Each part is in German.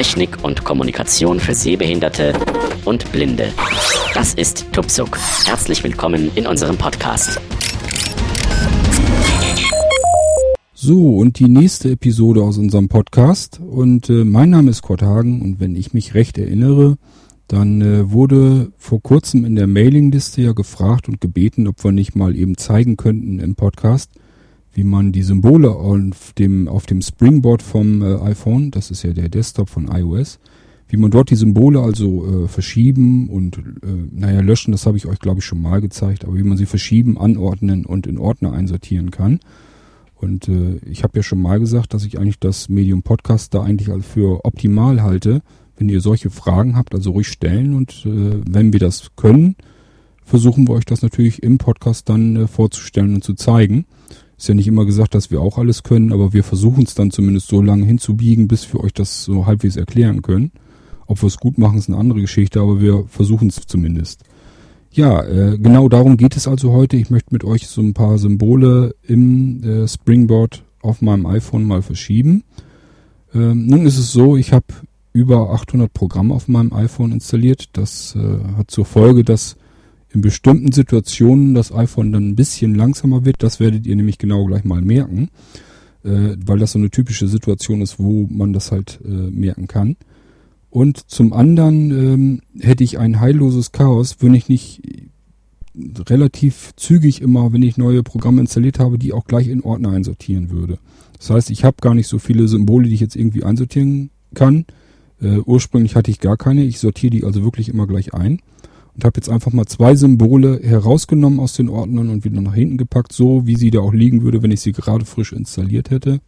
Technik und Kommunikation für Sehbehinderte und Blinde. Das ist Tupsuk. Herzlich willkommen in unserem Podcast. So, und die nächste Episode aus unserem Podcast. Und äh, mein Name ist Kurt Hagen und wenn ich mich recht erinnere, dann äh, wurde vor kurzem in der Mailingliste ja gefragt und gebeten, ob wir nicht mal eben zeigen könnten im Podcast, wie man die Symbole auf dem, auf dem Springboard vom äh, iPhone, das ist ja der Desktop von iOS, wie man dort die Symbole also äh, verschieben und, äh, naja, löschen, das habe ich euch, glaube ich, schon mal gezeigt, aber wie man sie verschieben, anordnen und in Ordner einsortieren kann. Und äh, ich habe ja schon mal gesagt, dass ich eigentlich das Medium Podcast da eigentlich für optimal halte. Wenn ihr solche Fragen habt, also ruhig stellen und äh, wenn wir das können, versuchen wir euch das natürlich im Podcast dann äh, vorzustellen und zu zeigen. Ist ja nicht immer gesagt, dass wir auch alles können, aber wir versuchen es dann zumindest so lange hinzubiegen, bis wir euch das so halbwegs erklären können. Ob wir es gut machen, ist eine andere Geschichte, aber wir versuchen es zumindest. Ja, äh, genau darum geht es also heute. Ich möchte mit euch so ein paar Symbole im äh, Springboard auf meinem iPhone mal verschieben. Ähm, nun ist es so, ich habe über 800 Programme auf meinem iPhone installiert. Das äh, hat zur Folge, dass in bestimmten Situationen das iPhone dann ein bisschen langsamer wird. Das werdet ihr nämlich genau gleich mal merken, äh, weil das so eine typische Situation ist, wo man das halt äh, merken kann. Und zum anderen ähm, hätte ich ein heilloses Chaos, wenn ich nicht relativ zügig immer, wenn ich neue Programme installiert habe, die auch gleich in Ordner einsortieren würde. Das heißt, ich habe gar nicht so viele Symbole, die ich jetzt irgendwie einsortieren kann. Äh, ursprünglich hatte ich gar keine. Ich sortiere die also wirklich immer gleich ein und habe jetzt einfach mal zwei Symbole herausgenommen aus den Ordnern und wieder nach hinten gepackt, so wie sie da auch liegen würde, wenn ich sie gerade frisch installiert hätte.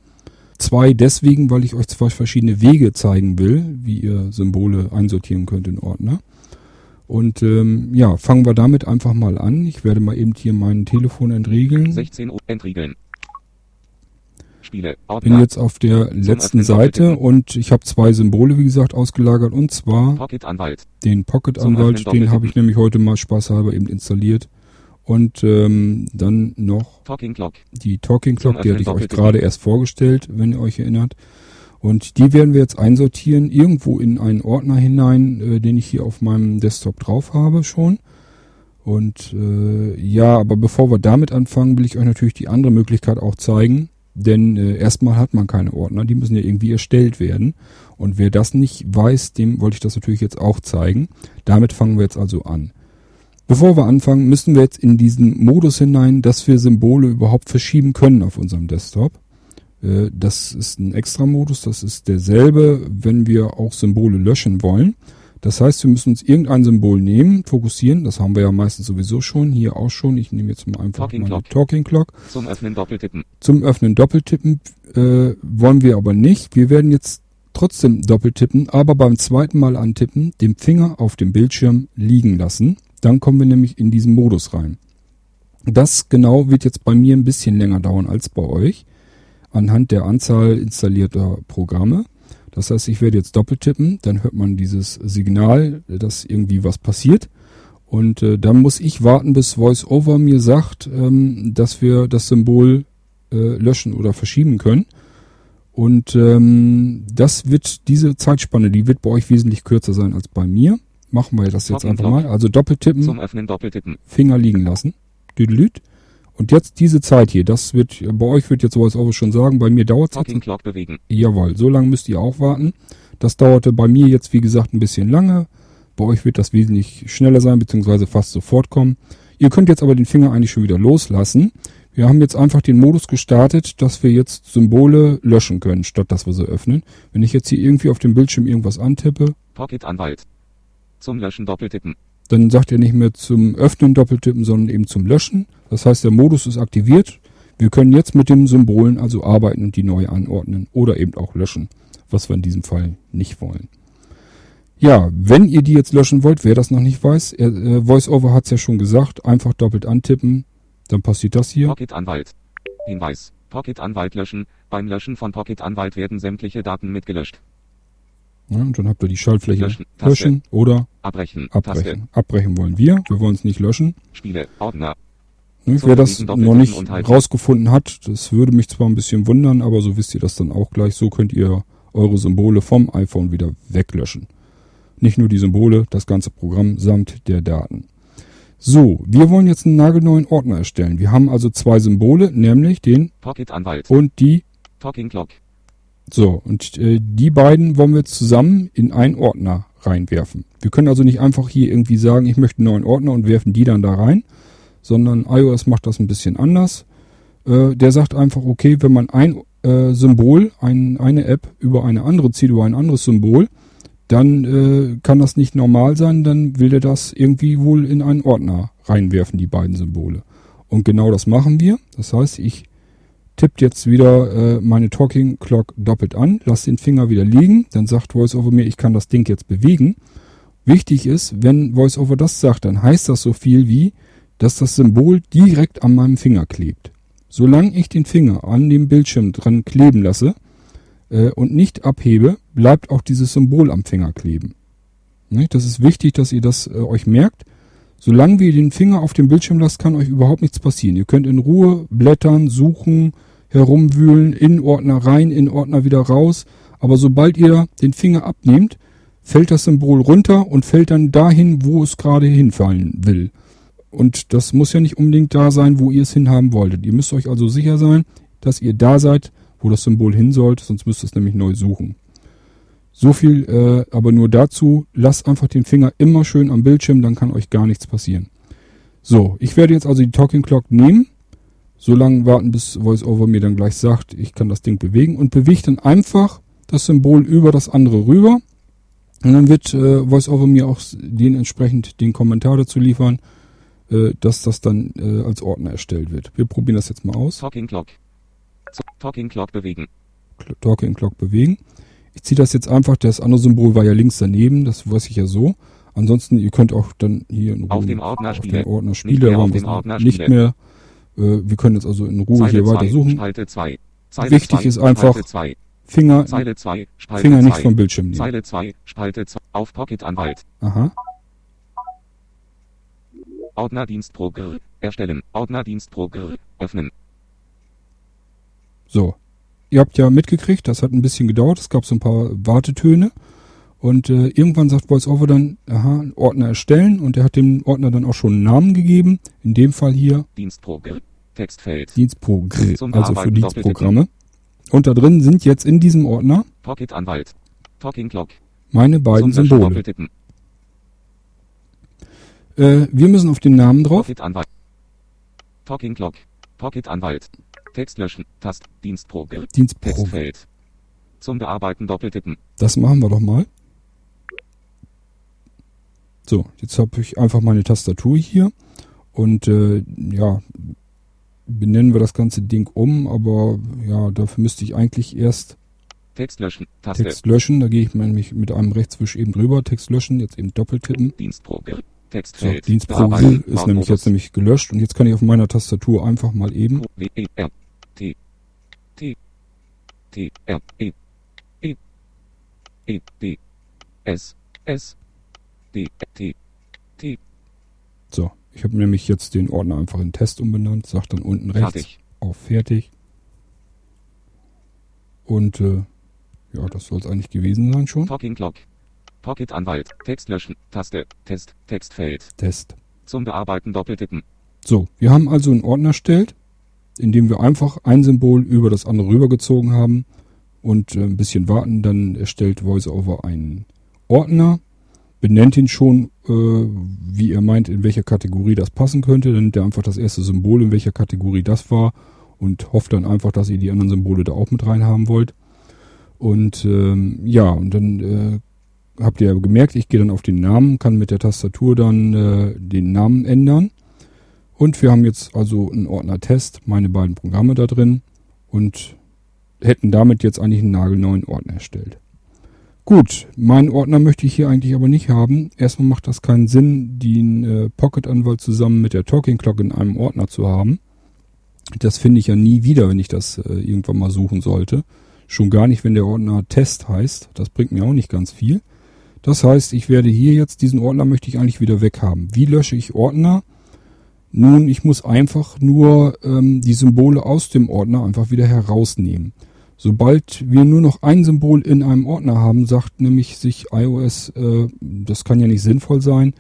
Zwei deswegen, weil ich euch zwei verschiedene Wege zeigen will, wie ihr Symbole einsortieren könnt in Ordner. Und ähm, ja, fangen wir damit einfach mal an. Ich werde mal eben hier mein Telefon entriegeln. 16 Uhr entriegeln. Spiele. Bin jetzt auf der letzten Seite und ich habe zwei Symbole, wie gesagt, ausgelagert und zwar Pocket den Pocket Anwalt, den habe ich nämlich heute mal spaßhalber eben installiert. Und ähm, dann noch Talking die Talking Clock, die hatte ich euch gerade erst vorgestellt, wenn ihr euch erinnert. Und die werden wir jetzt einsortieren, irgendwo in einen Ordner hinein, äh, den ich hier auf meinem Desktop drauf habe schon. Und äh, ja, aber bevor wir damit anfangen, will ich euch natürlich die andere Möglichkeit auch zeigen. Denn äh, erstmal hat man keine Ordner, die müssen ja irgendwie erstellt werden. Und wer das nicht weiß, dem wollte ich das natürlich jetzt auch zeigen. Damit fangen wir jetzt also an. Bevor wir anfangen, müssen wir jetzt in diesen Modus hinein, dass wir Symbole überhaupt verschieben können auf unserem Desktop. Äh, Das ist ein Extra-Modus, das ist derselbe, wenn wir auch Symbole löschen wollen. Das heißt, wir müssen uns irgendein Symbol nehmen, fokussieren, das haben wir ja meistens sowieso schon, hier auch schon. Ich nehme jetzt mal einfach Talking mal die Clock. Talking Clock. Zum Öffnen doppeltippen. Zum Öffnen doppeltippen äh, wollen wir aber nicht. Wir werden jetzt trotzdem doppeltippen, aber beim zweiten Mal antippen den Finger auf dem Bildschirm liegen lassen. Dann kommen wir nämlich in diesen Modus rein. Das genau wird jetzt bei mir ein bisschen länger dauern als bei euch, anhand der Anzahl installierter Programme. Das heißt, ich werde jetzt doppeltippen, dann hört man dieses Signal, dass irgendwie was passiert. Und äh, dann muss ich warten, bis VoiceOver mir sagt, ähm, dass wir das Symbol äh, löschen oder verschieben können. Und ähm, das wird, diese Zeitspanne, die wird bei euch wesentlich kürzer sein als bei mir. Machen wir das jetzt einfach mal. Also doppeltippen, Zum Öffnen doppeltippen. Finger liegen lassen. Düdelüt. Und jetzt diese Zeit hier, das wird, bei euch wird jetzt VoiceOver schon sagen, bei mir dauert es. Clock bewegen. Jawohl, so lange müsst ihr auch warten. Das dauerte bei mir jetzt, wie gesagt, ein bisschen lange. Bei euch wird das wesentlich schneller sein, beziehungsweise fast sofort kommen. Ihr könnt jetzt aber den Finger eigentlich schon wieder loslassen. Wir haben jetzt einfach den Modus gestartet, dass wir jetzt Symbole löschen können, statt dass wir sie öffnen. Wenn ich jetzt hier irgendwie auf dem Bildschirm irgendwas antippe, Pocket Anwalt. Zum Löschen doppeltippen. dann sagt er nicht mehr zum Öffnen doppeltippen, sondern eben zum Löschen. Das heißt, der Modus ist aktiviert. Wir können jetzt mit den Symbolen also arbeiten und die neu anordnen oder eben auch löschen, was wir in diesem Fall nicht wollen. Ja, wenn ihr die jetzt löschen wollt, wer das noch nicht weiß, äh, VoiceOver hat es ja schon gesagt, einfach doppelt antippen, dann passiert das hier. Pocket Anwalt. Hinweis. Pocket Anwalt löschen. Beim Löschen von Pocket Anwalt werden sämtliche Daten mitgelöscht. Ja, und dann habt ihr die Schaltfläche Löschen, Taste. löschen oder Abbrechen. Taste. abbrechen. Abbrechen wollen wir, wir wollen es nicht löschen. Spiele. Ordner. Ne, wer das noch nicht rausgefunden hat, das würde mich zwar ein bisschen wundern, aber so wisst ihr das dann auch gleich. So könnt ihr eure Symbole vom iPhone wieder weglöschen. Nicht nur die Symbole, das ganze Programm samt der Daten. So, wir wollen jetzt einen nagelneuen Ordner erstellen. Wir haben also zwei Symbole, nämlich den Pocket Anwalt. und die. Talking Clock. So, und äh, die beiden wollen wir zusammen in einen Ordner reinwerfen. Wir können also nicht einfach hier irgendwie sagen, ich möchte einen neuen Ordner und werfen die dann da rein, sondern iOS macht das ein bisschen anders. Äh, der sagt einfach, okay, wenn man ein äh, Symbol, ein, eine App über eine andere zieht, über ein anderes Symbol, dann äh, kann das nicht normal sein, dann will er das irgendwie wohl in einen Ordner reinwerfen, die beiden Symbole. Und genau das machen wir. Das heißt, ich tippt jetzt wieder äh, meine Talking Clock doppelt an, lasse den Finger wieder liegen, dann sagt VoiceOver mir, ich kann das Ding jetzt bewegen. Wichtig ist, wenn VoiceOver das sagt, dann heißt das so viel wie, dass das Symbol direkt an meinem Finger klebt. Solange ich den Finger an dem Bildschirm dran kleben lasse, äh, und nicht abhebe, bleibt auch dieses Symbol am Finger kleben. Ne? Das ist wichtig, dass ihr das äh, euch merkt. Solange wir den Finger auf dem Bildschirm lasst, kann euch überhaupt nichts passieren. Ihr könnt in Ruhe blättern, suchen, herumwühlen, in Ordner rein, in Ordner wieder raus. Aber sobald ihr den Finger abnehmt, fällt das Symbol runter und fällt dann dahin, wo es gerade hinfallen will. Und das muss ja nicht unbedingt da sein, wo ihr es hinhaben wolltet. Ihr müsst euch also sicher sein, dass ihr da seid, wo das Symbol hin sollte, sonst müsst ihr es nämlich neu suchen. So viel äh, aber nur dazu, lasst einfach den Finger immer schön am Bildschirm, dann kann euch gar nichts passieren. So, ich werde jetzt also die Talking Clock nehmen, so lange warten, bis VoiceOver mir dann gleich sagt, ich kann das Ding bewegen und bewege dann einfach das Symbol über das andere rüber. Und dann wird äh, VoiceOver mir auch den entsprechend den Kommentar dazu liefern, äh, dass das dann äh, als Ordner erstellt wird. Wir probieren das jetzt mal aus. Talking Clock. Talking Clock bewegen. Talking Clock bewegen. Ich ziehe das jetzt einfach, das andere Symbol war ja links daneben, das weiß ich ja so. Ansonsten, ihr könnt auch dann hier in Ruhe auf dem Ordner Spiele, den Ordner nicht Spiele, mehr aber auf dem Ordner nicht mehr. Äh, wir können jetzt also in Ruhe Zeile hier zwei, weiter suchen. Spalte 2. Zeile Wichtig zwei, ist einfach, zwei. Finger, Zeile 2, Spalte Finger nicht zwei. vom Bildschirm nehmen. Zeile 2, Spalte 2. Auf Pocket Anwalt. Aha. Ordner Dienst pro Gr. Erstellen. Ordner Dienst pro Gr. Öffnen. So. Ihr habt ja mitgekriegt, das hat ein bisschen gedauert, es gab so ein paar Wartetöne. Und äh, irgendwann sagt VoiceOver dann, aha, Ordner erstellen und er hat dem Ordner dann auch schon einen Namen gegeben. In dem Fall hier Dienst pro Gr. Textfeld. Dienstprogramm, also für Dienstprogramme. Und da drin sind jetzt in diesem Ordner Pocket Anwalt. Talking Clock. meine beiden Symbole. Äh, wir müssen auf den Namen drauf. Pocket Anwalt. Talking Clock. Pocket Anwalt. Text löschen. Tast. Dienst pro Gr. Dienstprogramm. Textfeld. Zum Bearbeiten doppeltippen. Das machen wir doch mal. So, jetzt habe ich einfach meine Tastatur hier und äh, ja, benennen wir das ganze Ding um, aber ja, dafür müsste ich eigentlich erst Text löschen. Taste. Text löschen. Da gehe ich nämlich mit einem Rechtswisch eben drüber. Text löschen, jetzt eben doppeltippen. Dienst So, Textfeld. Dienstprogramm Bearbeiten. ist nämlich jetzt nämlich gelöscht und jetzt kann ich auf meiner Tastatur einfach mal eben So, ich habe nämlich jetzt den Ordner einfach in Test umbenannt, sagt dann unten rechts fertig. auf Fertig. Und äh, ja, das soll es eigentlich gewesen sein schon. Talking Clock. Pocket Anwalt. Text löschen. Taste. Test. Textfeld. Test. Zum Bearbeiten doppeltippen. So, wir haben also einen Ordner erstellt, in dem wir einfach ein Symbol über das andere rübergezogen haben und äh, ein bisschen warten, dann erstellt VoiceOver einen Ordner, benennt ihn schon, äh, wie er meint, in welcher Kategorie das passen könnte, dann nimmt er einfach das erste Symbol, in welcher Kategorie das war und hofft dann einfach, dass ihr die anderen Symbole da auch mit reinhaben wollt. Und ähm, ja, und dann äh, habt ihr ja gemerkt, ich gehe dann auf den Namen, kann mit der Tastatur dann äh, den Namen ändern. Und wir haben jetzt also einen Ordner Test, meine beiden Programme da drin und hätten damit jetzt eigentlich einen nagelneuen Ordner erstellt. Gut, meinen Ordner möchte ich hier eigentlich aber nicht haben. Erstmal macht das keinen Sinn, den äh, Pocket-Anwalt zusammen mit der Talking Clock in einem Ordner zu haben. Das finde ich ja nie wieder, wenn ich das äh, irgendwann mal suchen sollte. Schon gar nicht, wenn der Ordner Test heißt. Das bringt mir auch nicht ganz viel. Das heißt, ich werde hier jetzt diesen Ordner möchte ich eigentlich wieder weghaben. Wie lösche ich Ordner? Nun, ich muss einfach nur ähm, die Symbole aus dem Ordner einfach wieder herausnehmen. Sobald wir nur noch ein Symbol in einem Ordner haben, sagt nämlich sich iOS, äh, das kann ja nicht sinnvoll sein.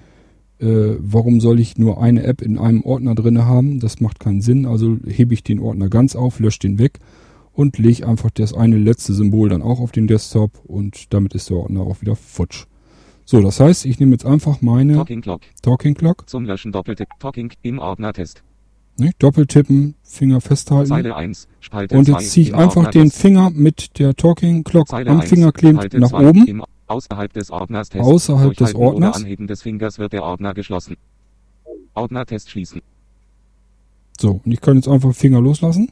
Äh, warum soll ich nur eine App in einem Ordner drinne haben? Das macht keinen Sinn. Also hebe ich den Ordner ganz auf, lösche den weg und lege einfach das eine letzte Symbol dann auch auf den Desktop und damit ist der Ordner auch wieder futsch. So, das heißt, ich nehme jetzt einfach meine Talking Clock. Talking Clock, Zum Löschen Doppeltipp. Talking im Ordner Test. ne, Doppeltippen, Finger festhalten Zeile 1. Spalte und 2 jetzt ziehe ich einfach den. Finger mit der Talking Clock Zeile am 1, Finger klebend nach 2 oben. Im, außerhalb des Ordners Test. Außerhalb des Ordners. Anheben des Fingers wird der Ordner geschlossen. Ordner Test schließen. So, und ich kann jetzt einfach Finger loslassen.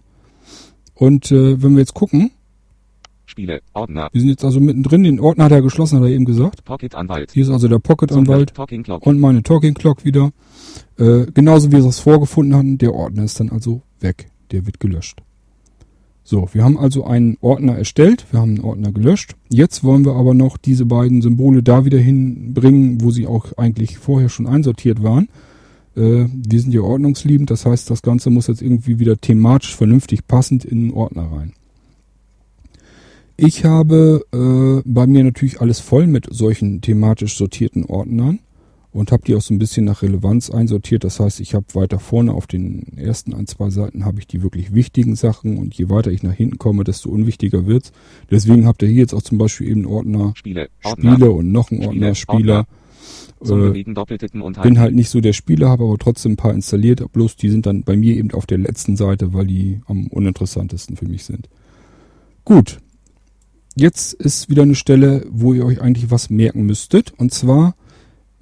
Und äh, wenn wir jetzt gucken, Spiele. Ordner. wir sind jetzt also mittendrin, den Ordner hat er geschlossen, hat er eben gesagt. Pocket Anwalt. Hier ist also der Talking Clock. und meine Talking Clock wieder. Äh, genauso wie wir es vorgefunden hatten, der Ordner ist dann also weg. Der wird gelöscht. So, wir haben also einen Ordner erstellt, wir haben einen Ordner gelöscht. Jetzt wollen wir aber noch diese beiden Symbole da wieder hinbringen, wo sie auch eigentlich vorher schon einsortiert waren. Äh, wir sind ja ordnungsliebend, das heißt, das Ganze muss jetzt irgendwie wieder thematisch vernünftig passend in den Ordner rein. Ich habe äh, bei mir natürlich alles voll mit solchen thematisch sortierten Ordnern und habe die auch so ein bisschen nach Relevanz einsortiert. Das heißt, ich habe weiter vorne auf den ersten ein, zwei Seiten habe ich die wirklich wichtigen Sachen und je weiter ich nach hinten komme, desto unwichtiger wird's. Deswegen habt ihr hier jetzt auch zum Beispiel eben Ordner Spiele. Ordner. Spiele und noch einen Ordner Spiele, Spieler. Zum Äh, und bin halt nicht so der Spieler, habe aber trotzdem ein paar installiert. Bloß die sind dann bei mir eben auf der letzten Seite, weil die am uninteressantesten für mich sind. Gut. Jetzt ist wieder eine Stelle, wo ihr euch eigentlich was merken müsstet. Und zwar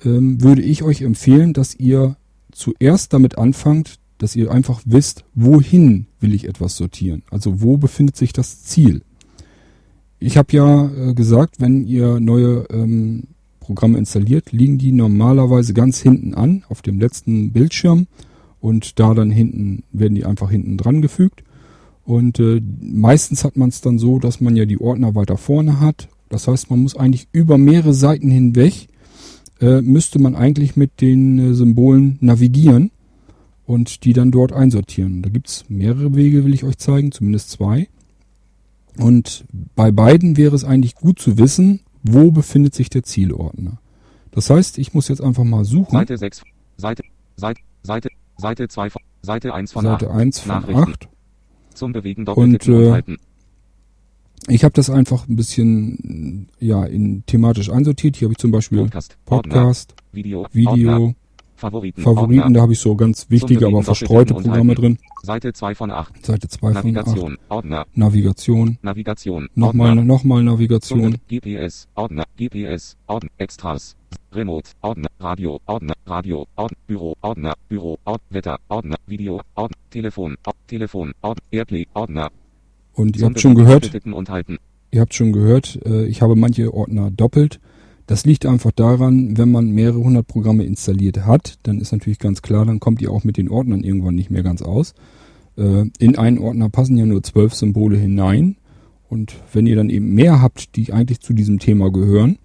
ähm, würde ich euch empfehlen, dass ihr zuerst damit anfangt, dass ihr einfach wisst, wohin will ich etwas sortieren. Also wo befindet sich das Ziel. Ich habe ja äh, gesagt, wenn ihr neue ähm, Programme installiert, liegen die normalerweise ganz hinten an, auf dem letzten Bildschirm. Und da dann hinten werden die einfach hinten dran gefügt. Und äh, meistens hat man es dann so, dass man ja die Ordner weiter vorne hat. Das heißt, man muss eigentlich über mehrere Seiten hinweg, äh, müsste man eigentlich mit den äh, Symbolen navigieren und die dann dort einsortieren. Da gibt's mehrere Wege, will ich euch zeigen, zumindest zwei. Und bei beiden wäre es eigentlich gut zu wissen, wo befindet sich der Zielordner. Das heißt, ich muss jetzt einfach mal suchen. Seite 6. Seite, Seite, Seite, Seite 2 von, Seite 1 von Seite 8. 1 von Nachrichten. 8. Zum Bewegen Und, äh. Ich habe das einfach ein bisschen ja in thematisch einsortiert. Hier habe ich zum Beispiel Podcast. Ordner. Podcast, Video. Video, Ordner. Favoriten. Favoriten, Ordner. da habe ich so ganz wichtige, aber verstreute Programme drin. Seite 2 von 8. Seite 2 von 8. Navigation. Ordner. Navigation. Navigation. Nochmal, Ordner. nochmal Navigation. GPS. Ordner. GPS. Ordner. Extras. Remote. Ordner. Radio. Ordner. Radio. Ordner. Büro. Ordner. Büro. Ord Wetter. Ordner. Video. Ordner. Telefon. Ord Telefon. Ord Airplay. Ordner. Und ihr habt schon gehört, ihr habt schon gehört, äh, ich habe manche Ordner doppelt. Das liegt einfach daran, wenn man mehrere hundert Programme installiert hat, dann ist natürlich ganz klar, dann kommt ihr auch mit den Ordnern irgendwann nicht mehr ganz aus. Äh, in einen Ordner passen ja nur zwölf Symbole hinein. Und wenn ihr dann eben mehr habt, die eigentlich zu diesem Thema gehören,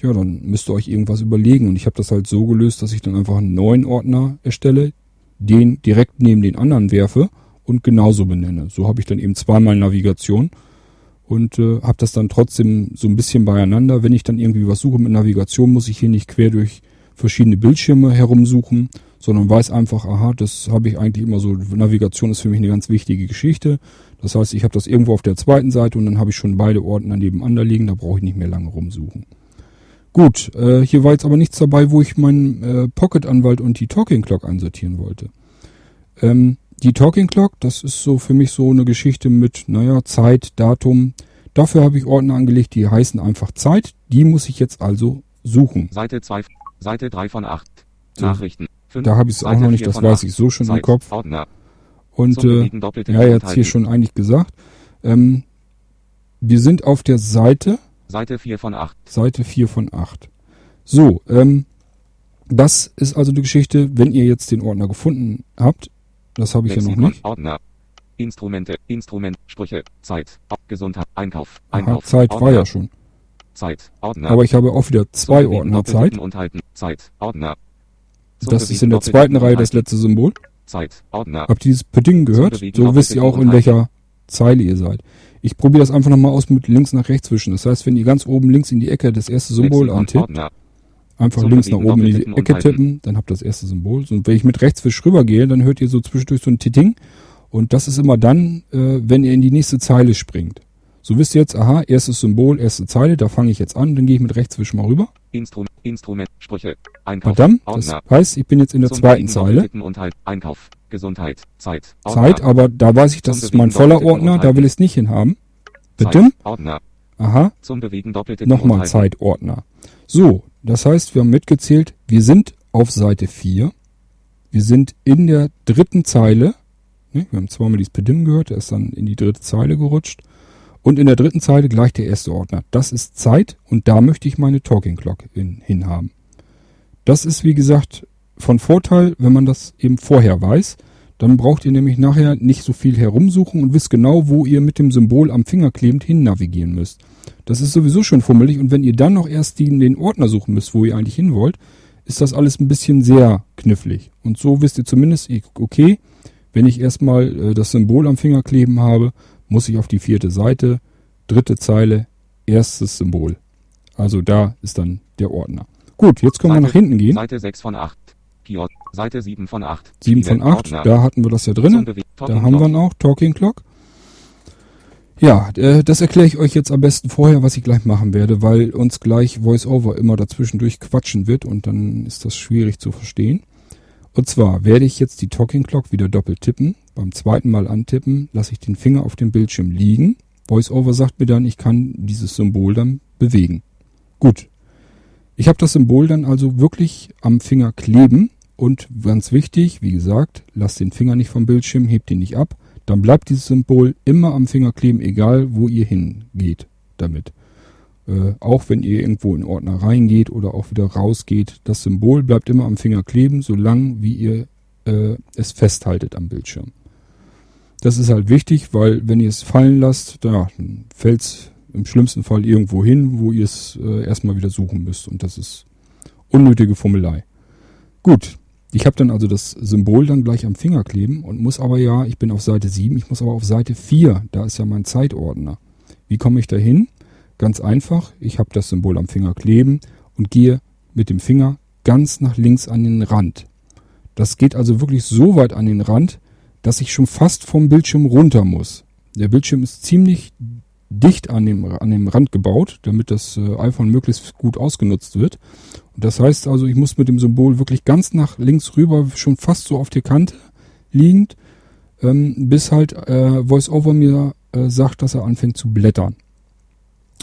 ja, dann müsst ihr euch irgendwas überlegen. Und ich habe das halt so gelöst, dass ich dann einfach einen neuen Ordner erstelle, den direkt neben den anderen werfe und genauso benenne. So habe ich dann eben zweimal Navigation und äh, habe das dann trotzdem so ein bisschen beieinander. Wenn ich dann irgendwie was suche mit Navigation, muss ich hier nicht quer durch verschiedene Bildschirme herumsuchen, sondern weiß einfach, aha, das habe ich eigentlich immer so. Navigation ist für mich eine ganz wichtige Geschichte. Das heißt, ich habe das irgendwo auf der zweiten Seite und dann habe ich schon beide Ordner nebeneinander liegen, da brauche ich nicht mehr lange rumsuchen. Gut, äh, hier war jetzt aber nichts dabei, wo ich meinen äh, Pocket-Anwalt und die Talking Clock einsortieren wollte. Ähm, die Talking Clock, das ist so für mich so eine Geschichte mit, naja, Zeit, Datum. Dafür habe ich Ordner angelegt, die heißen einfach Zeit. Die muss ich jetzt also suchen. Seite 2, Seite 3 von 8. So. Nachrichten. Fünf, Da habe ich es auch noch nicht, 4 das weiß 8. ich so schon im Zeit, Kopf. Ordner. Und äh, ja, jetzt hier schon eigentlich gesagt. Ähm, wir sind auf der Seite, Seite 4 von 8. Seite 4 von 8. So, ähm, das ist also die Geschichte, wenn ihr jetzt den Ordner gefunden habt, das habe ich ja noch nicht. Ordner. Instrumente, Instrument, Sprüche, Zeit, Gesundheit, Einkauf, Aha, Einkauf. Zeit war Ordner, ja schon. Zeit, Ordner. Aber ich habe auch wieder zwei Bewegen Ordner Zeit. Zeit, Ordner. Das ist in der zweiten Reihe das letzte Symbol. Zeit, Ordner. Habt ihr dieses Pudding gehört? So wisst ihr auch, in welcher Zeile ihr seid. Ich probiere das einfach nochmal aus mit links nach rechts zwischen. Das heißt, wenn ihr ganz oben links in die Ecke das erste Symbol antippt. Einfach Zum links nach oben in die Ecke tippen, dann habt ihr das erste Symbol. Und wenn ich mit Rechtswisch rübergehe, dann hört ihr so zwischendurch so ein Titting. Und das ist immer dann, äh, wenn ihr in die nächste Zeile springt. So wisst ihr jetzt, aha, erstes Symbol, erste Zeile, da fange ich jetzt an, dann gehe ich mit Rechtswisch mal rüber. Instrum Instrument, Sprüche, Einkauf, Verdammt, das heißt, ich bin jetzt in der zweiten Zeile. halt, Einkauf, Gesundheit, Zeit, Zeit, aber da weiß ich, das Zum ist mein voller Ordner, und da will ich es nicht hinhaben. Zeit, Bitte? Ordner. Aha, Zum Bewegen doppeltippen und nochmal halten. Zeitordner. So, das heißt, wir haben mitgezählt, wir sind auf Seite 4. Wir sind in der dritten Zeile. Ne, Wir haben zweimal dieses Pedim gehört, der ist dann in die dritte Zeile gerutscht. Und in der dritten Zeile gleich der erste Ordner. Das ist Zeit und da möchte ich meine Talking Clock in, hinhaben. Das ist, wie gesagt, von Vorteil, wenn man das eben vorher weiß. Dann braucht ihr nämlich nachher nicht so viel herumsuchen und wisst genau, wo ihr mit dem Symbol am Finger klebend hin navigieren müsst. Das ist sowieso schon fummelig und wenn ihr dann noch erst den, den Ordner suchen müsst, wo ihr eigentlich hin wollt, ist das alles ein bisschen sehr knifflig. Und so wisst ihr zumindest, okay, wenn ich erstmal äh, das Symbol am Finger kleben habe, muss ich auf die vierte Seite, dritte Zeile, erstes Symbol. Also da ist dann der Ordner. Gut, jetzt können wir Seite- nach hinten gehen. Seite 6 von 8. Kiosk, Seite 7 von 8. 7 von Spiele, 8, Ordner. da hatten wir das ja drin. Da haben wir ihn auch, Talking Clock. Ja, äh, das erkläre ich euch jetzt am besten vorher, was ich gleich machen werde, weil uns gleich VoiceOver immer dazwischendurch quatschen wird und dann ist das schwierig zu verstehen. Und zwar werde ich jetzt die Talking Clock wieder doppelt tippen. Beim zweiten Mal antippen lasse ich den Finger auf dem Bildschirm liegen. VoiceOver sagt mir dann, ich kann dieses Symbol dann bewegen. Gut. Ich habe das Symbol dann also wirklich am Finger kleben und ganz wichtig, wie gesagt, lasst den Finger nicht vom Bildschirm, hebt ihn nicht ab. Dann bleibt dieses Symbol immer am Finger kleben, egal wo ihr hingeht damit. Äh, auch wenn ihr irgendwo in Ordner reingeht oder auch wieder rausgeht, das Symbol bleibt immer am Finger kleben, solange wie ihr äh, es festhaltet am Bildschirm. Das ist halt wichtig, weil wenn ihr es fallen lasst, dann fällt es im schlimmsten Fall irgendwo hin, wo ihr es äh, erstmal wieder suchen müsst. Und das ist unnötige Fummelei. Gut, ich habe dann also das Symbol dann gleich am Finger kleben und muss aber ja, ich bin auf Seite 7, ich muss aber auf Seite 4, da ist ja mein Zeitordner. Wie komme ich da hin? Ganz einfach, ich habe das Symbol am Finger kleben und gehe mit dem Finger ganz nach links an den Rand. Das geht also wirklich so weit an den Rand, dass ich schon fast vom Bildschirm runter muss. Der Bildschirm ist ziemlich dicht an dem, an dem Rand gebaut, damit das äh, iPhone möglichst gut ausgenutzt wird. Und das heißt also, ich muss mit dem Symbol wirklich ganz nach links rüber, schon fast so auf der Kante liegend, ähm, bis halt äh, VoiceOver mir äh, sagt, dass er anfängt zu blättern.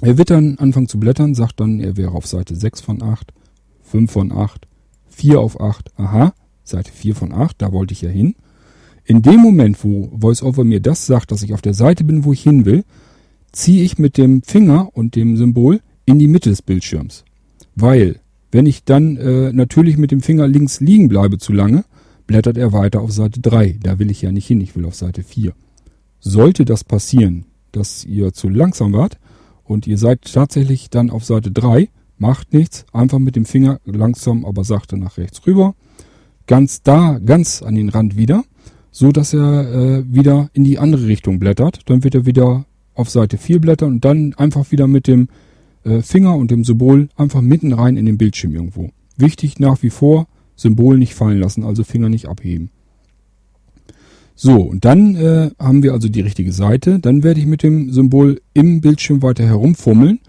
Er wird dann anfangen zu blättern, sagt dann, er wäre auf Seite 6 von 8, 5 von 8, 4 auf 8. Aha, Seite 4 von 8, da wollte ich ja hin. In dem Moment, wo VoiceOver mir das sagt, dass ich auf der Seite bin, wo ich hin will, ziehe ich mit dem Finger und dem Symbol in die Mitte des Bildschirms. Weil, wenn ich dann äh, natürlich mit dem Finger links liegen bleibe zu lange, blättert er weiter auf Seite 3. Da will ich ja nicht hin, ich will auf Seite 4. Sollte das passieren, dass ihr zu langsam wart und ihr seid tatsächlich dann auf Seite 3, macht nichts, einfach mit dem Finger langsam, aber sachte nach rechts rüber, ganz da, ganz an den Rand wieder, so dass er äh, wieder in die andere Richtung blättert. Dann wird er wieder auf Seite 4 blättern und dann einfach wieder mit dem äh, Finger und dem Symbol einfach mitten rein in den Bildschirm irgendwo. Wichtig nach wie vor, Symbol nicht fallen lassen, also Finger nicht abheben. So, und dann äh, haben wir also die richtige Seite. Dann werde ich mit dem Symbol im Bildschirm weiter herumfummeln.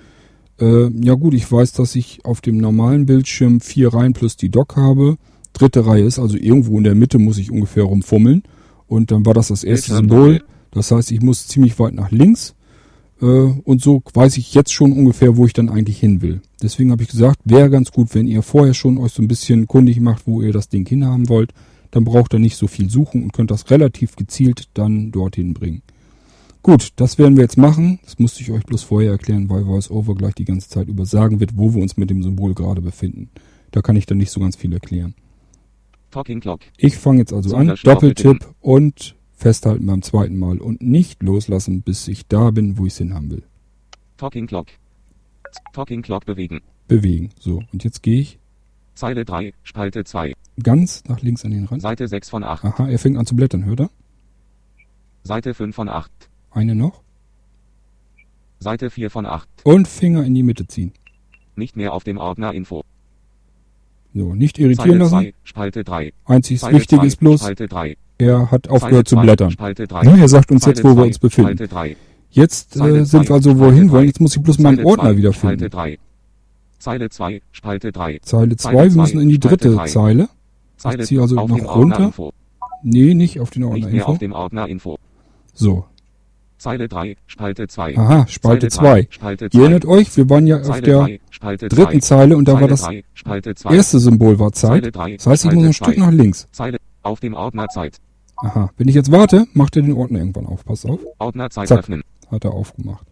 Äh, ja gut, ich weiß, dass ich auf dem normalen Bildschirm vier Reihen plus die Dock habe. Dritte Reihe ist also irgendwo in der Mitte, muss ich ungefähr rumfummeln. Und dann war das das erste Symbol. Das heißt, ich muss ziemlich weit nach links. Äh, und so weiß ich jetzt schon ungefähr, wo ich dann eigentlich hin will. Deswegen habe ich gesagt, wäre ganz gut, wenn ihr vorher schon euch so ein bisschen kundig macht, wo ihr das Ding hinhaben wollt. Dann braucht ihr nicht so viel suchen und könnt das relativ gezielt dann dorthin bringen. Gut, das werden wir jetzt machen. Das musste ich euch bloß vorher erklären, weil VoiceOver gleich die ganze Zeit über sagen wird, wo wir uns mit dem Symbol gerade befinden. Da kann ich dann nicht so ganz viel erklären. Talking Clock. Ich fange jetzt also an, Doppeltipp und festhalten beim zweiten Mal und nicht loslassen, bis ich da bin, wo ich es hinhaben will. Talking Clock. Talking Clock bewegen. Bewegen. So, und jetzt gehe ich Zeile 3, Spalte 2. ganz nach links an den Rand. Seite 6 von 8. Aha, er fängt an zu blättern, hört er? Seite 5 von 8. Eine noch. Seite 4 von 8. Und Finger in die Mitte ziehen. Nicht mehr auf dem Ordner Info. So, nicht irritieren Zeile lassen. 2, Spalte 3. Einzig Zeile Wichtige 2, ist bloß, Spalte 3. er hat aufgehört zu 2, blättern. Spalte 3. Ja, er sagt uns jetzt, wo wir 2, uns befinden. Spalte 3. Jetzt äh, sind wir also wohin wollen. Jetzt muss ich bloß meinen Ordner wiederfinden. Spalte 3. Zeile 2, Spalte 3. Zeile 2, Zeile wir müssen in die dritte. Zeile. Zeile ziehe also noch runter. Nee, nicht auf den Ordner Nicht mehr auf Info. dem Ordner Info. So, Zeile 3, Spalte 2. aha, Spalte Zeile 2. drei, Spalte Ihr 2. erinnert euch, wir waren ja auf der 3, Spalte dritten 2. Zeile und da war das 3, Spalte 2. erste Symbol war Zeit. Das heißt, ich muss noch ein Stück nach links. Zeile auf dem Ordner Zeit. Aha, wenn ich jetzt warte, macht er den Ordner irgendwann auf. Pass auf, Ordner Zeit Zack. öffnen. hat er aufgemacht.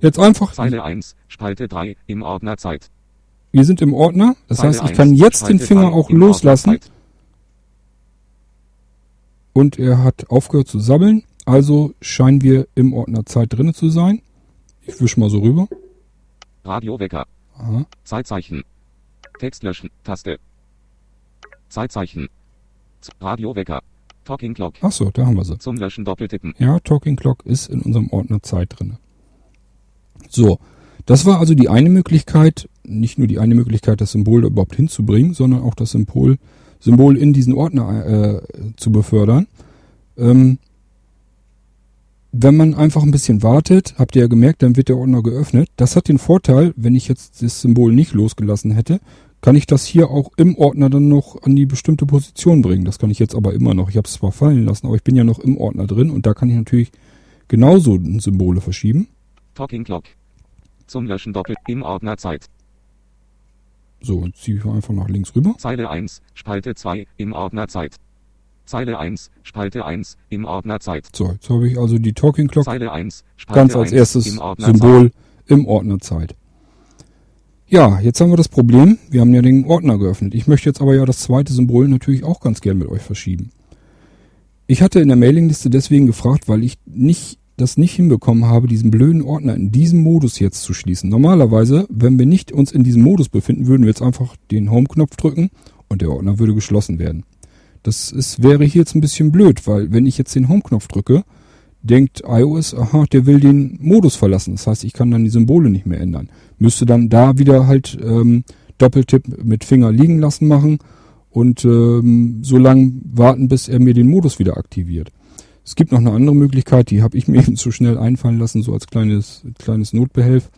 Jetzt einfach, Zeile 1, Spalte 3, im Ordner Zeit. wir sind im Ordner. Das Zeile heißt, ich 1, kann jetzt den Spalte Finger 3, auch loslassen und er hat aufgehört zu sabbeln. Also scheinen wir im Ordner Zeit drinne zu sein. Ich wisch mal so rüber. Radiowecker. Aha. Zeitzeichen. Text löschen. Taste. Zeitzeichen. Radiowecker. Talking Clock. Ach so, da haben wir sie. Zum Löschen doppeltippen. Ja, Talking Clock ist in unserem Ordner Zeit drinne. So, das war also die eine Möglichkeit, nicht nur die eine Möglichkeit, das Symbol überhaupt hinzubringen, sondern auch das Symbol, Symbol in diesen Ordner äh, zu befördern. Ähm, wenn man einfach ein bisschen wartet, habt ihr ja gemerkt, dann wird der Ordner geöffnet. Das hat den Vorteil, wenn ich jetzt das Symbol nicht losgelassen hätte, kann ich das hier auch im Ordner dann noch an die bestimmte Position bringen. Das kann ich jetzt aber immer noch. Ich habe es zwar fallen lassen, aber ich bin ja noch im Ordner drin und da kann ich natürlich genauso Symbole verschieben. Talking Clock. Zum Löschen doppelt im Ordner Zeit. So, jetzt ziehe ich einfach nach links rüber. Zeile 1, Spalte 2, im Ordner Zeit. Zeile 1, Spalte 1, im Ordner Zeit. So, jetzt habe ich also die Talking Clock Zeile 1, Spalte ganz als 1, erstes im Symbol im Ordner Zeit. Ja, jetzt haben wir das Problem, wir haben ja den Ordner geöffnet. Ich möchte jetzt aber ja das zweite Symbol natürlich auch ganz gern mit euch verschieben. Ich hatte in der Mailingliste deswegen gefragt, weil ich nicht das nicht hinbekommen habe, diesen blöden Ordner in diesem Modus jetzt zu schließen. Normalerweise, wenn wir nicht uns in diesem Modus befinden, würden wir jetzt einfach den Home-Knopf drücken und der Ordner würde geschlossen werden. Das ist, wäre hier jetzt ein bisschen blöd, weil wenn ich jetzt den Home-Knopf drücke, denkt iOS, aha, der will den Modus verlassen. Das heißt, ich kann dann die Symbole nicht mehr ändern. Müsste dann da wieder halt ähm, Doppeltipp mit Finger liegen lassen machen und ähm, so lang warten, bis er mir den Modus wieder aktiviert. Es gibt noch eine andere Möglichkeit, die habe ich mir eben zu schnell einfallen lassen, so als kleines, kleines Notbehelf.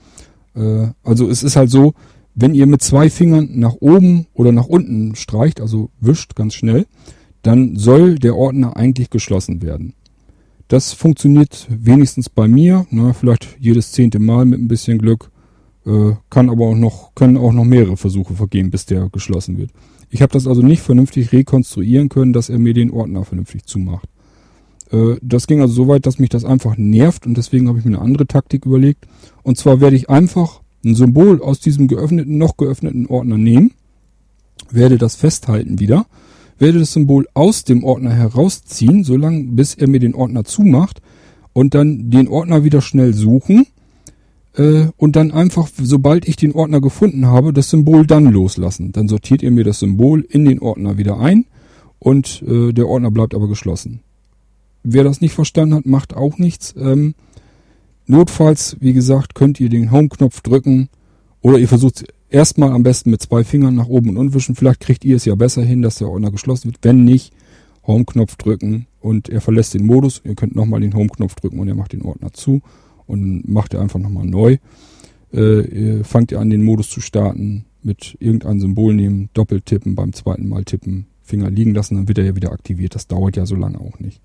Äh, also es ist halt so, wenn ihr mit zwei Fingern nach oben oder nach unten streicht, also wischt ganz schnell, dann soll der Ordner eigentlich geschlossen werden. Das funktioniert wenigstens bei mir, na, vielleicht jedes zehnte Mal mit ein bisschen Glück, äh, kann aber auch noch, können auch noch mehrere Versuche vergehen, bis der geschlossen wird. Ich habe das also nicht vernünftig rekonstruieren können, dass er mir den Ordner vernünftig zumacht. Äh, das ging also so weit, dass mich das einfach nervt und deswegen habe ich mir eine andere Taktik überlegt. Und zwar werde ich einfach ein Symbol aus diesem geöffneten, noch geöffneten Ordner nehmen, werde das festhalten wieder, werde das Symbol aus dem Ordner herausziehen, solange bis er mir den Ordner zumacht und dann den Ordner wieder schnell suchen äh, und dann einfach, sobald ich den Ordner gefunden habe, das Symbol dann loslassen. Dann sortiert ihr mir das Symbol in den Ordner wieder ein und äh, der Ordner bleibt aber geschlossen. Wer das nicht verstanden hat, macht auch nichts. Ähm, notfalls, wie gesagt, könnt ihr den Home-Knopf drücken oder ihr versucht erstmal am besten mit zwei Fingern nach oben und unten wischen. Vielleicht kriegt ihr es ja besser hin, dass der Ordner geschlossen wird. Wenn nicht, Home-Knopf drücken und er verlässt den Modus. Ihr könnt nochmal den Home-Knopf drücken und er macht den Ordner zu und macht er einfach nochmal neu. Äh, fangt ihr an, den Modus zu starten, mit irgendeinem Symbol nehmen, doppeltippen, beim zweiten Mal tippen, Finger liegen lassen, dann wird er ja wieder aktiviert. Das dauert ja so lange auch nicht.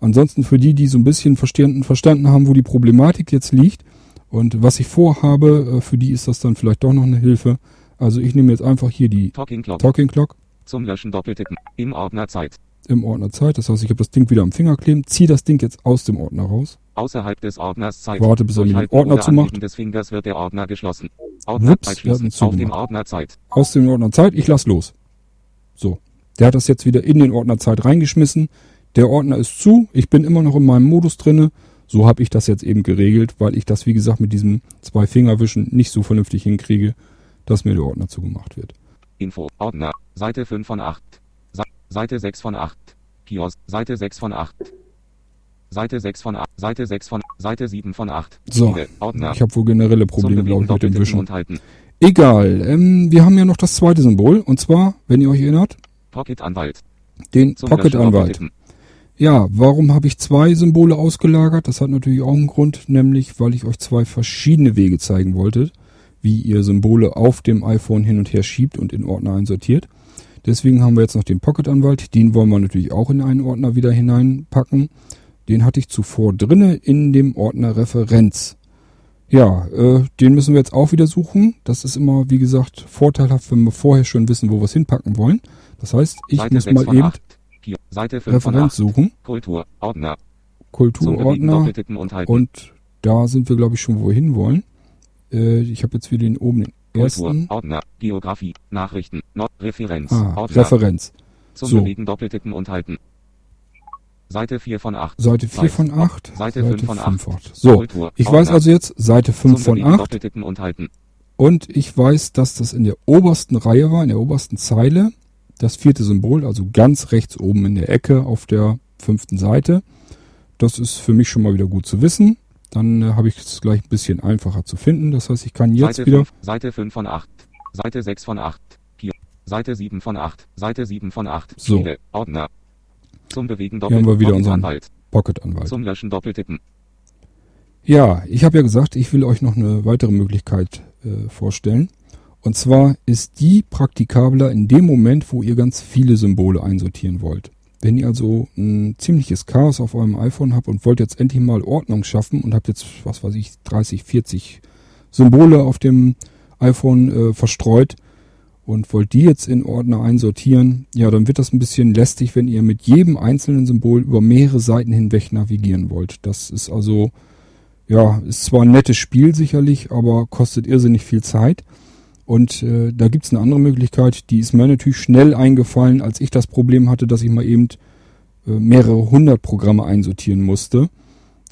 Ansonsten für die, die so ein bisschen verstanden, verstanden haben, wo die Problematik jetzt liegt und was ich vorhabe, äh, für die ist das dann vielleicht doch noch eine Hilfe. Also ich nehme jetzt einfach hier die Talking Clock. Talking Clock Zum Löschen doppeltippen. Im Ordner Zeit. im Ordner Zeit. Das heißt, ich habe das Ding wieder am Finger kleben, ziehe das Ding jetzt aus dem Ordner raus. Außerhalb des Ordners Zeit. Warte, bis er den Ordner zumacht. Des Fingers wird der Ordner geschlossen. Ordner Zeit hatten schließen. Auf dem. Ordner Zeit. Aus dem Ordner Zeit, ich lass los. So. Der hat das jetzt wieder in den Ordner Zeit reingeschmissen. Der Ordner ist zu, ich bin immer noch in meinem Modus drinne. So habe ich das jetzt eben geregelt, weil ich das, wie gesagt, mit diesem zwei Fingerwischen nicht so vernünftig hinkriege, dass mir der Ordner zugemacht wird. Info. Ordner. Seite 5 von 8. Se Seite 6 von 8. Kiosk. Seite 6 von 8. Seite 6 von 8. Seite 6 von Seite 7 von 8. So, Ordner. ich habe wohl generelle Probleme, glaube ich, mit dem Wischen. Egal, ähm, wir haben ja noch das zweite Symbol, und zwar, wenn ihr euch erinnert, Pocket Anwalt. den Pocket-Anwalt. doppeltippen. Ja, warum habe ich zwei Symbole ausgelagert? Das hat natürlich auch einen Grund, nämlich weil ich euch zwei verschiedene Wege zeigen wollte, wie ihr Symbole auf dem iPhone hin und her schiebt und in Ordner einsortiert. Deswegen haben wir jetzt noch den Pocket-Anwalt. Den wollen wir natürlich auch in einen Ordner wieder hineinpacken. Den hatte ich zuvor drinne in dem Ordner Referenz. Ja, äh, den müssen wir jetzt auch wieder suchen. Das ist immer, wie gesagt, vorteilhaft, wenn wir vorher schon wissen, wo wir es hinpacken wollen. Das heißt, ich Seite muss 6 mal eben 8. Hier, Seite 5 von Referenz 8. suchen. Kultur, Ordner. Kulturordner. und da sind wir, glaube ich, schon, wo wir hinwollen. Äh, ich habe jetzt wieder den oben den Kultur, ersten. Ordner, Geografie, Nachrichten, Not, Referenz, Ah, Ordner. Referenz. Zum so. Bewegen doppeltippen und halten. Seite 4 von 8. Seite 4 Weiß. von 8. Seite 5 von 8. 8. So, Kultur, ich Ordner. weiß also jetzt Seite 5 Zum von Bewegen 8. doppeltippen und. Und ich weiß, dass das in der obersten Reihe war, in der obersten Zeile. Das vierte Symbol, also ganz rechts oben in der Ecke auf der fünften Seite. Das ist für mich schon mal wieder gut zu wissen. Dann äh, habe ich es gleich ein bisschen einfacher zu finden. Das heißt, ich kann jetzt Seite wieder 5, Seite 5 von 8. Seite 6 von 8. Hier. Seite 7 von 8. Seite 7 von 8. So. Ordner. Zum Bewegen Hier haben wir wieder unseren Anwalt. Pocket-Anwalt. Zum Löschen doppeltippen. Ja, ich habe ja gesagt, ich will euch noch eine weitere Möglichkeit äh, vorstellen. Und zwar ist die praktikabler in dem Moment, wo ihr ganz viele Symbole einsortieren wollt. Wenn ihr also ein ziemliches Chaos auf eurem iPhone habt und wollt jetzt endlich mal Ordnung schaffen und habt jetzt, was weiß ich, 30, 40 Symbole auf dem iPhone äh, verstreut und wollt die jetzt in Ordner einsortieren, ja, dann wird das ein bisschen lästig, wenn ihr mit jedem einzelnen Symbol über mehrere Seiten hinweg navigieren wollt. Das ist also ja, ist zwar ein nettes Spiel sicherlich, aber kostet irrsinnig viel Zeit. Und äh, da gibt's eine andere Möglichkeit, die ist mir natürlich schnell eingefallen, als ich das Problem hatte, dass ich mal eben äh, mehrere hundert Programme einsortieren musste.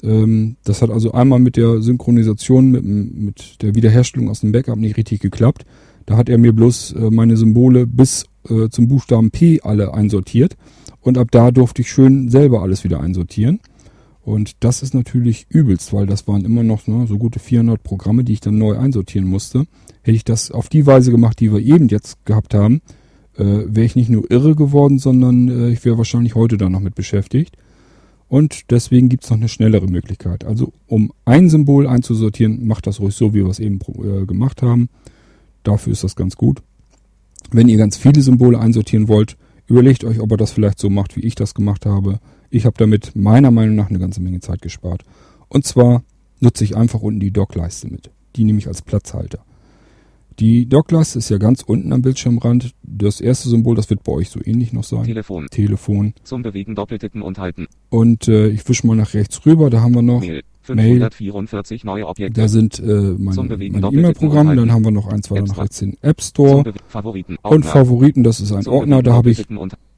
Ähm, das hat also einmal mit der Synchronisation, mit, mit der Wiederherstellung aus dem Backup nicht richtig geklappt. Da hat er mir bloß äh, meine Symbole bis äh, zum Buchstaben P alle einsortiert. Und ab da durfte ich schön selber alles wieder einsortieren. Und das ist natürlich übelst, weil das waren immer noch ne, so gute 400 Programme, die ich dann neu einsortieren musste. Hätte ich das auf die Weise gemacht, die wir eben jetzt gehabt haben, äh, wäre ich nicht nur irre geworden, sondern äh, ich wäre wahrscheinlich heute da noch mit beschäftigt. Und deswegen gibt's noch eine schnellere Möglichkeit. Also um ein Symbol einzusortieren, macht das ruhig so, wie wir es eben äh, gemacht haben. Dafür ist das ganz gut. Wenn ihr ganz viele Symbole einsortieren wollt, überlegt euch, ob ihr das vielleicht so macht, wie ich das gemacht habe. Ich habe damit meiner Meinung nach eine ganze Menge Zeit gespart. Und zwar nutze ich einfach unten die Dockleiste mit. Die nehme ich als Platzhalter. Die Dockleiste ist ja ganz unten am Bildschirmrand. Das erste Symbol, das wird bei euch so ähnlich noch sein. Telefon. Telefon. Zum Bewegen doppeltippen und halten. Und äh, ich wische mal nach rechts rüber. Da haben wir noch, Mail. 544 neue Objekte. da sind äh, meine E-Mail-Programme. Dann haben wir noch ein, zwei, App nach Store. rechts den App Store. Favoriten. Und. Favoriten, das ist ein Zum Ordner. Da habe ich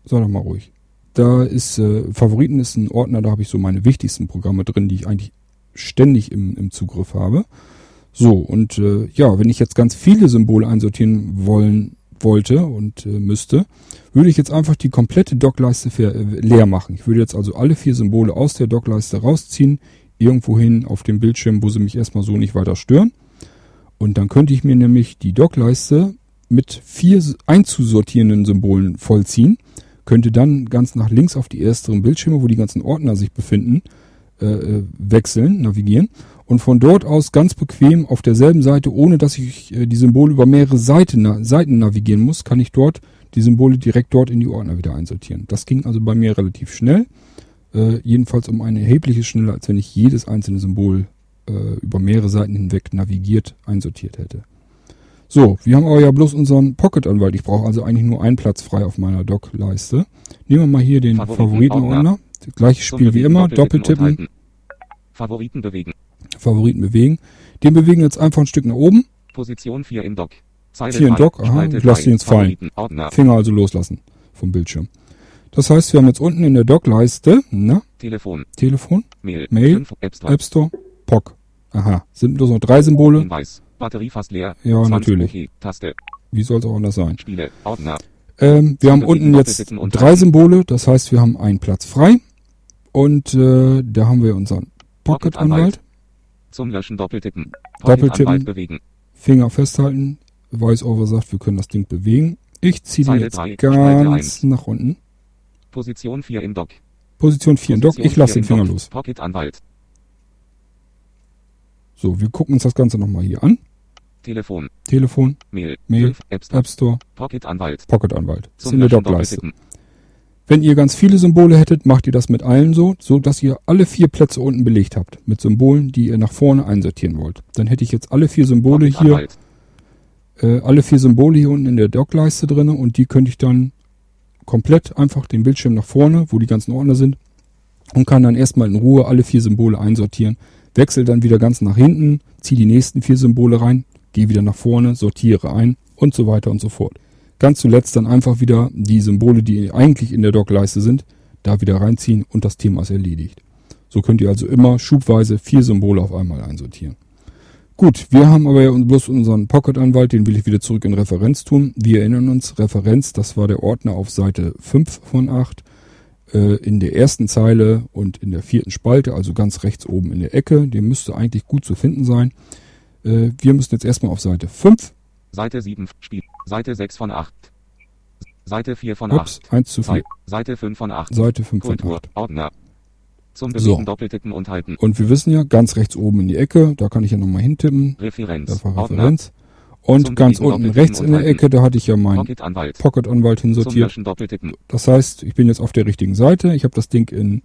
Sag doch mal ruhig. Da ist äh, Favoriten ist ein Ordner, da habe ich so meine wichtigsten Programme drin, die ich eigentlich ständig im, im Zugriff habe. So, und äh, ja, wenn ich jetzt ganz viele Symbole einsortieren wollen wollte und äh, müsste, würde ich jetzt einfach die komplette Dockleiste äh, leer machen. Ich würde jetzt also alle vier Symbole aus der Dockleiste rausziehen, irgendwohin auf dem Bildschirm, wo sie mich erstmal so nicht weiter stören. Und dann könnte ich mir nämlich die Dockleiste mit vier einzusortierenden Symbolen vollziehen, könnte dann ganz nach links auf die ersteren Bildschirme, wo die ganzen Ordner sich befinden, äh, äh, wechseln, navigieren und von dort aus ganz bequem auf derselben Seite, ohne dass ich äh, die Symbole über mehrere Seiten, na, Seiten navigieren muss, kann ich dort die Symbole direkt dort in die Ordner wieder einsortieren. Das ging also bei mir relativ schnell, äh, jedenfalls um ein erhebliches schneller, als wenn ich jedes einzelne Symbol äh, über mehrere Seiten hinweg navigiert einsortiert hätte. So, wir haben aber ja bloß unseren Pocket-Anwalt. Ich brauche also eigentlich nur einen Platz frei auf meiner Dock-Leiste. Nehmen wir mal hier den Favoriten- Favoriten-Ordner. Gleiches Zum Spiel wie immer. doppeltippen. Favoriten bewegen. Favoriten bewegen. Den bewegen wir jetzt einfach ein Stück nach oben. Position 4 im Dock. Zeile Vier im drei. Dock, aha, ich lasse ihn jetzt fallen. Favoriten. Finger also loslassen vom Bildschirm. Das heißt, wir haben jetzt unten in der Dock-Leiste, na, Telefon. Telefon, Mail. Mail. 5. App Store. App Store, POC. Aha, sind bloß noch drei Symbole. Hinweis. Batterie fast leer. Ja, 20 natürlich. Okay. Taste. Wie soll es auch anders sein? Spiele. Ordner. Ähm, wir haben unten jetzt drei. Symbole, das heißt, wir haben einen Platz frei. Und äh, da haben wir unseren Pocket-Anwalt. Zum Löschen doppeltippen. Doppeltippen. Bewegen. Finger festhalten. VoiceOver sagt, wir können das Ding bewegen. Ich ziehe den jetzt drei, ganz nach unten. Position 4 im Dock. Position 4 in Dock. Ich lasse den im Finger los. Pocket-Anwalt. So, wir gucken uns das Ganze nochmal hier an. Telefon. Telefon, Mail. Mail, App Store. App Store, Pocket-Anwalt. Pocket-Anwalt. Ist Zum in der Löschen Dockleiste. doppeltippen. Wenn ihr ganz viele Symbole hättet, macht ihr das mit allen so, so dass ihr alle vier Plätze unten belegt habt. Mit Symbolen, die ihr nach vorne einsortieren wollt. Dann hätte ich jetzt alle vier Symbole hier, Pocket-Anwalt. äh, alle vier Symbole hier unten in der Dockleiste drinne und die könnte ich dann komplett einfach den Bildschirm nach vorne, wo die ganzen Ordner sind, und kann dann erstmal in Ruhe alle vier Symbole einsortieren. Wechsel dann wieder ganz nach hinten, ziehe die nächsten vier Symbole rein, gehe wieder nach vorne, sortiere ein und so weiter und so fort. Ganz zuletzt dann einfach wieder die Symbole, die eigentlich in der Dockleiste sind, da wieder reinziehen und das Thema ist erledigt. So könnt ihr also immer schubweise vier Symbole auf einmal einsortieren. Gut, wir haben aber ja bloß unseren Pocket-Anwalt, den will ich wieder zurück in Referenz tun. Wir erinnern uns, Referenz, das war der Ordner auf Seite 5 von 8, äh, in der ersten Zeile und in der vierten Spalte, also ganz rechts oben in der Ecke. Der müsste eigentlich gut zu finden sein. Äh, wir müssen jetzt erstmal auf Seite 5, Seite 7. Spiel. Seite 6 von 8. Seite 4 von 8. ups, 1 zu 4, Sei- Seite 5 von 8. Seite 5 von Kultur. 8. Ordner. Zum So. Doppeltippen und halten. Und wir wissen ja, ganz rechts oben in die Ecke, da kann ich ja nochmal hintippen, Referenz. das war Ordner. Referenz. Und Zum ganz unten rechts in der. Ecke, da hatte ich ja meinen Pocket-Anwalt. Zum hinsortiert. Das heißt, ich bin jetzt auf der richtigen Seite. Ich habe das Ding in,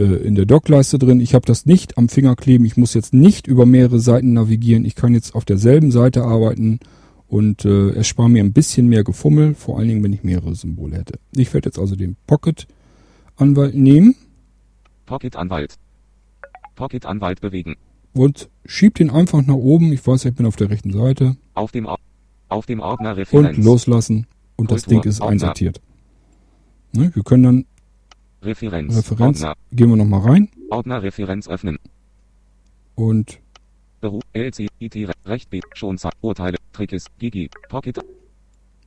in der Dockleiste drin. Ich habe das nicht am Finger kleben. Ich muss jetzt nicht über mehrere Seiten navigieren. Ich kann jetzt auf derselben Seite arbeiten und äh, erspare mir ein bisschen mehr Gefummel, vor allen Dingen, wenn ich mehrere Symbole hätte. Ich werde jetzt also den Pocket-Anwalt nehmen Pocket-Anwalt. Pocket-Anwalt bewegen. und schieb den einfach nach oben. Ich weiß, ich bin auf der rechten Seite Auf dem, Or- auf dem Ordner und Referenz. loslassen und das Kultur, Ding ist Ordner. einsortiert. Ne, wir können dann Referenz. Referenz, Ordner. gehen wir nochmal rein Ordner Referenz öffnen. und Beruf. LC. IT. Re- Recht B. Schonzeit. Urteile. Trickes. Gigi. Pocket.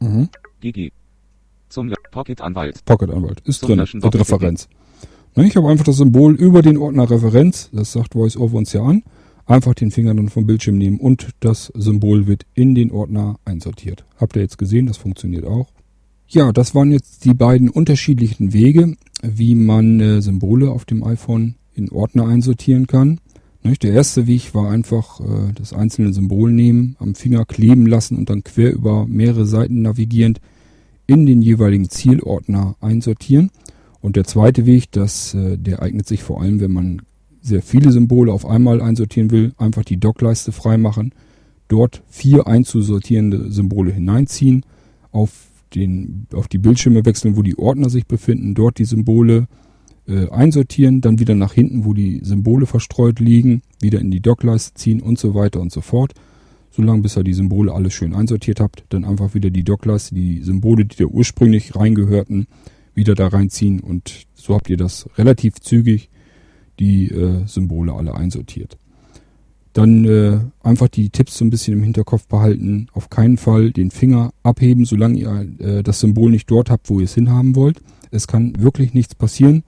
mhm. Gigi. Zum Lö- Pocket-Anwalt. Pocket-Anwalt. Ist Zum drin, Löschen mit. Referenz. Ne, ich habe einfach das Symbol über den Ordner Referenz, das sagt VoiceOver uns ja an, einfach den Finger dann vom Bildschirm nehmen und das Symbol wird in den Ordner einsortiert. Habt ihr jetzt gesehen, das funktioniert auch. Ja, das waren jetzt die beiden unterschiedlichen Wege, wie man äh, Symbole auf dem iPhone in Ordner einsortieren kann. Nicht? Der erste Weg war einfach äh, das einzelne Symbol nehmen, am Finger kleben lassen und dann quer über mehrere Seiten navigierend in den jeweiligen Zielordner einsortieren. Und der zweite Weg, das, äh, der eignet sich vor allem, wenn man sehr viele Symbole auf einmal einsortieren will, einfach die Dockleiste freimachen, dort vier einzusortierende Symbole hineinziehen, auf, den, auf die Bildschirme wechseln, wo die Ordner sich befinden, dort die Symbole äh, einsortieren, dann wieder nach hinten, wo die Symbole verstreut liegen, wieder in die Dockleiste ziehen und so weiter und so fort. Solange bis ihr die Symbole alle schön einsortiert habt, dann einfach wieder die Dockleiste, die Symbole, die da ursprünglich reingehörten, wieder da reinziehen und so habt ihr das relativ zügig die äh, Symbole alle einsortiert. Dann äh, einfach die Tipps so ein bisschen im Hinterkopf behalten. Auf keinen Fall den Finger abheben, solange ihr äh, das Symbol nicht dort habt, wo ihr es hinhaben wollt. Es kann wirklich nichts passieren,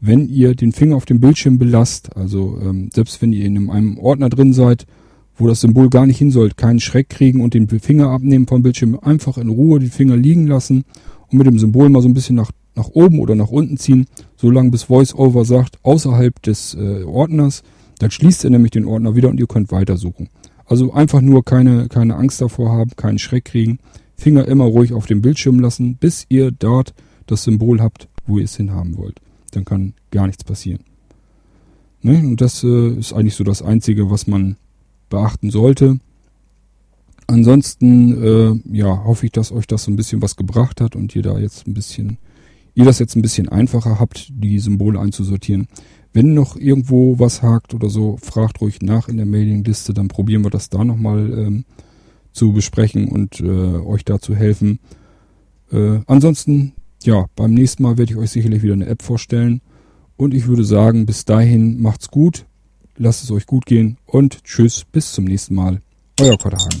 wenn ihr den Finger auf dem Bildschirm belasst. Also ähm, selbst wenn ihr in einem Ordner drin seid, wo das Symbol gar nicht hin soll, keinen Schreck kriegen und den Finger abnehmen vom Bildschirm, einfach in Ruhe den Finger liegen lassen und mit dem Symbol mal so ein bisschen nach, nach oben oder nach unten ziehen, solange bis VoiceOver sagt, außerhalb des äh, Ordners, dann schließt er nämlich den Ordner wieder und ihr könnt weitersuchen. Also einfach nur keine, keine Angst davor haben, keinen Schreck kriegen, Finger immer ruhig auf dem Bildschirm lassen, bis ihr dort das Symbol habt, wo ihr es hinhaben wollt. Dann kann gar nichts passieren. Ne? Und das äh, ist eigentlich so das Einzige, was man beachten sollte. Ansonsten, äh, ja, hoffe ich, dass euch das so ein bisschen was gebracht hat und ihr da jetzt ein bisschen, ihr das jetzt ein bisschen einfacher habt, die Symbole einzusortieren. Wenn noch irgendwo was hakt oder so, fragt ruhig nach in der Mailingliste, dann probieren wir das da nochmal ähm, zu besprechen und äh, euch da zu helfen. Äh, ansonsten, ja, beim nächsten Mal werde ich euch sicherlich wieder eine App vorstellen. Und ich würde sagen, bis dahin macht's gut, lasst es euch gut gehen und tschüss, bis zum nächsten Mal. Euer Kotterhagen.